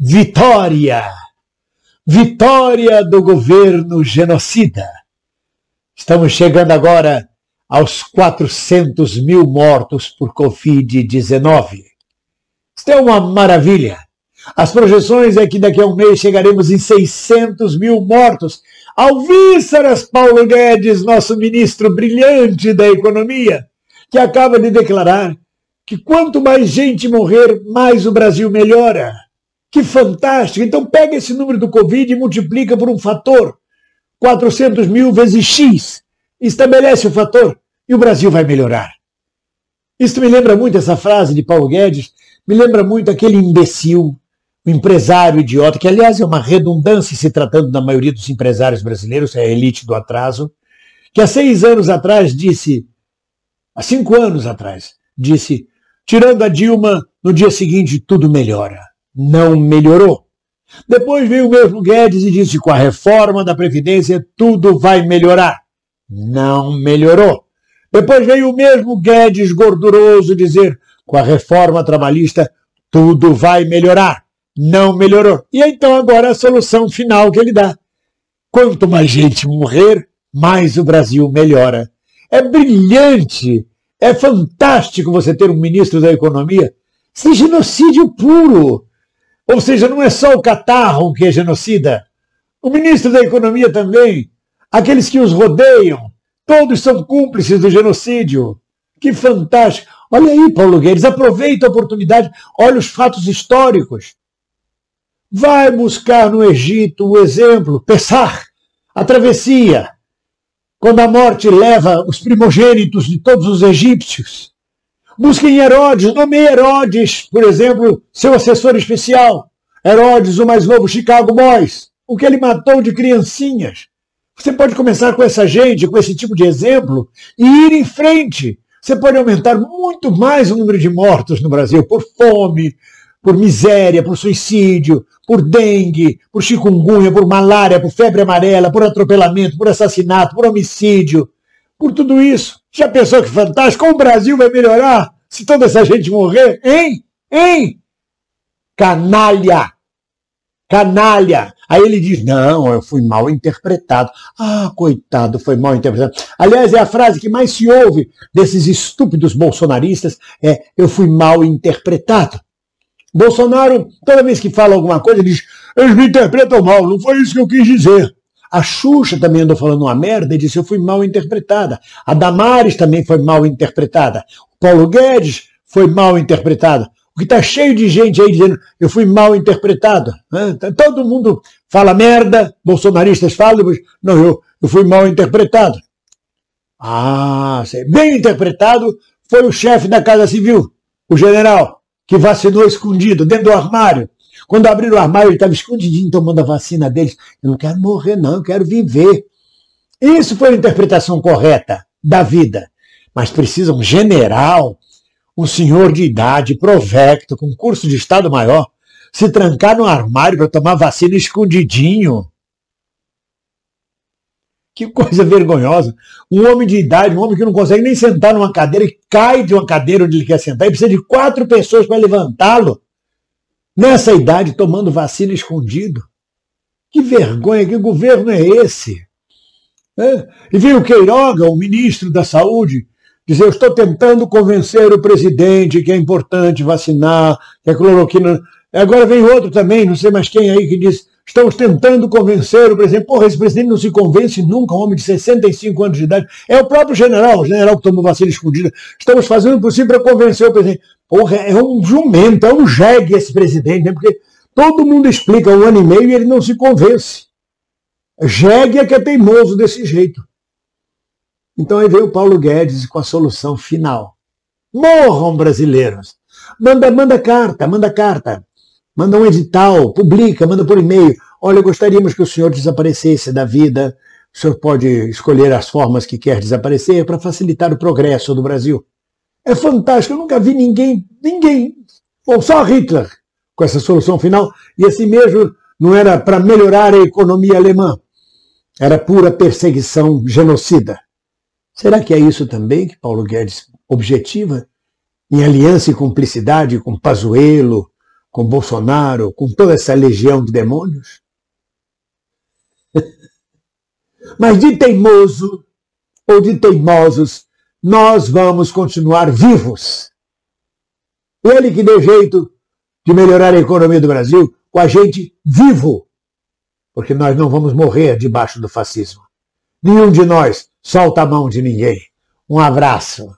Vitória! Vitória do governo genocida. Estamos chegando agora aos 400 mil mortos por Covid-19. Isso é uma maravilha. As projeções é que daqui a um mês chegaremos em 600 mil mortos. Alvíceras Paulo Guedes, nosso ministro brilhante da economia, que acaba de declarar que quanto mais gente morrer, mais o Brasil melhora. Que fantástico! Então pega esse número do Covid e multiplica por um fator. 400 mil vezes X. Estabelece o fator e o Brasil vai melhorar. Isso me lembra muito essa frase de Paulo Guedes, me lembra muito aquele imbecil, o empresário idiota, que aliás é uma redundância se tratando da maioria dos empresários brasileiros, é a elite do atraso, que há seis anos atrás disse, há cinco anos atrás, disse, tirando a Dilma, no dia seguinte tudo melhora. Não melhorou. Depois veio o mesmo Guedes e disse, com a reforma da Previdência tudo vai melhorar. Não melhorou. Depois veio o mesmo Guedes gorduroso dizer: com a reforma trabalhista tudo vai melhorar. Não melhorou. E então agora a solução final que ele dá. Quanto mais gente morrer, mais o Brasil melhora. É brilhante, é fantástico você ter um ministro da Economia. Isso é genocídio puro. Ou seja, não é só o catarro que é genocida. O ministro da Economia também. Aqueles que os rodeiam, Todos são cúmplices do genocídio. Que fantástico. Olha aí, Paulo Guedes, aproveita a oportunidade, olha os fatos históricos. Vai buscar no Egito o exemplo, Pessar, a travessia, quando a morte leva os primogênitos de todos os egípcios. Busquem Herodes, nomeie Herodes, por exemplo, seu assessor especial. Herodes, o mais novo Chicago Boys, o que ele matou de criancinhas. Você pode começar com essa gente, com esse tipo de exemplo, e ir em frente. Você pode aumentar muito mais o número de mortos no Brasil por fome, por miséria, por suicídio, por dengue, por chikungunya, por malária, por febre amarela, por atropelamento, por assassinato, por homicídio, por tudo isso. Já pensou que fantástico? O Brasil vai melhorar se toda essa gente morrer? Hein? Hein? Canalha! Canalha! Aí ele diz: Não, eu fui mal interpretado. Ah, coitado, foi mal interpretado. Aliás, é a frase que mais se ouve desses estúpidos bolsonaristas: é eu fui mal interpretado. Bolsonaro, toda vez que fala alguma coisa, diz: Eles me interpretam mal, não foi isso que eu quis dizer. A Xuxa também andou falando uma merda e disse: Eu fui mal interpretada. A Damares também foi mal interpretada. O Paulo Guedes foi mal interpretado. Porque está cheio de gente aí dizendo eu fui mal interpretado. Tá, todo mundo fala merda, bolsonaristas falam, mas não, eu, eu fui mal interpretado. Ah, bem interpretado foi o chefe da Casa Civil, o general, que vacinou escondido dentro do armário. Quando abriram o armário, ele estava escondidinho tomando a vacina deles. Eu não quero morrer, não, eu quero viver. Isso foi a interpretação correta da vida. Mas precisa um general um senhor de idade, provecto, com curso de Estado Maior, se trancar no armário para tomar vacina escondidinho. Que coisa vergonhosa. Um homem de idade, um homem que não consegue nem sentar numa cadeira e cai de uma cadeira onde ele quer sentar e precisa de quatro pessoas para levantá-lo. Nessa idade, tomando vacina escondido. Que vergonha, que governo é esse? É? E veio o Queiroga, o ministro da Saúde, dizer, eu estou tentando convencer o presidente que é importante vacinar, que a cloroquina. Agora vem outro também, não sei mais quem aí, que diz, estamos tentando convencer o presidente. Porra, esse presidente não se convence nunca, um homem de 65 anos de idade. É o próprio general, o general que tomou vacina escondida. Estamos fazendo o possível para convencer o presidente. Porra, é um jumento, é um jegue esse presidente, né? porque todo mundo explica um ano e meio e ele não se convence. Jegue é que é teimoso desse jeito. Então aí veio o Paulo Guedes com a solução final. Morram brasileiros. Manda, manda carta, manda carta. Manda um edital, publica, manda por e-mail. Olha, gostaríamos que o senhor desaparecesse da vida. O senhor pode escolher as formas que quer desaparecer para facilitar o progresso do Brasil. É fantástico, eu nunca vi ninguém, ninguém, ou só Hitler, com essa solução final. E assim mesmo não era para melhorar a economia alemã. Era pura perseguição genocida. Será que é isso também que Paulo Guedes objetiva? Em aliança e cumplicidade com Pazuello, com Bolsonaro, com toda essa legião de demônios. Mas de teimoso ou de teimosos, nós vamos continuar vivos. Ele que deu jeito de melhorar a economia do Brasil com a gente vivo, porque nós não vamos morrer debaixo do fascismo. Nenhum de nós solta a mão de ninguém. Um abraço.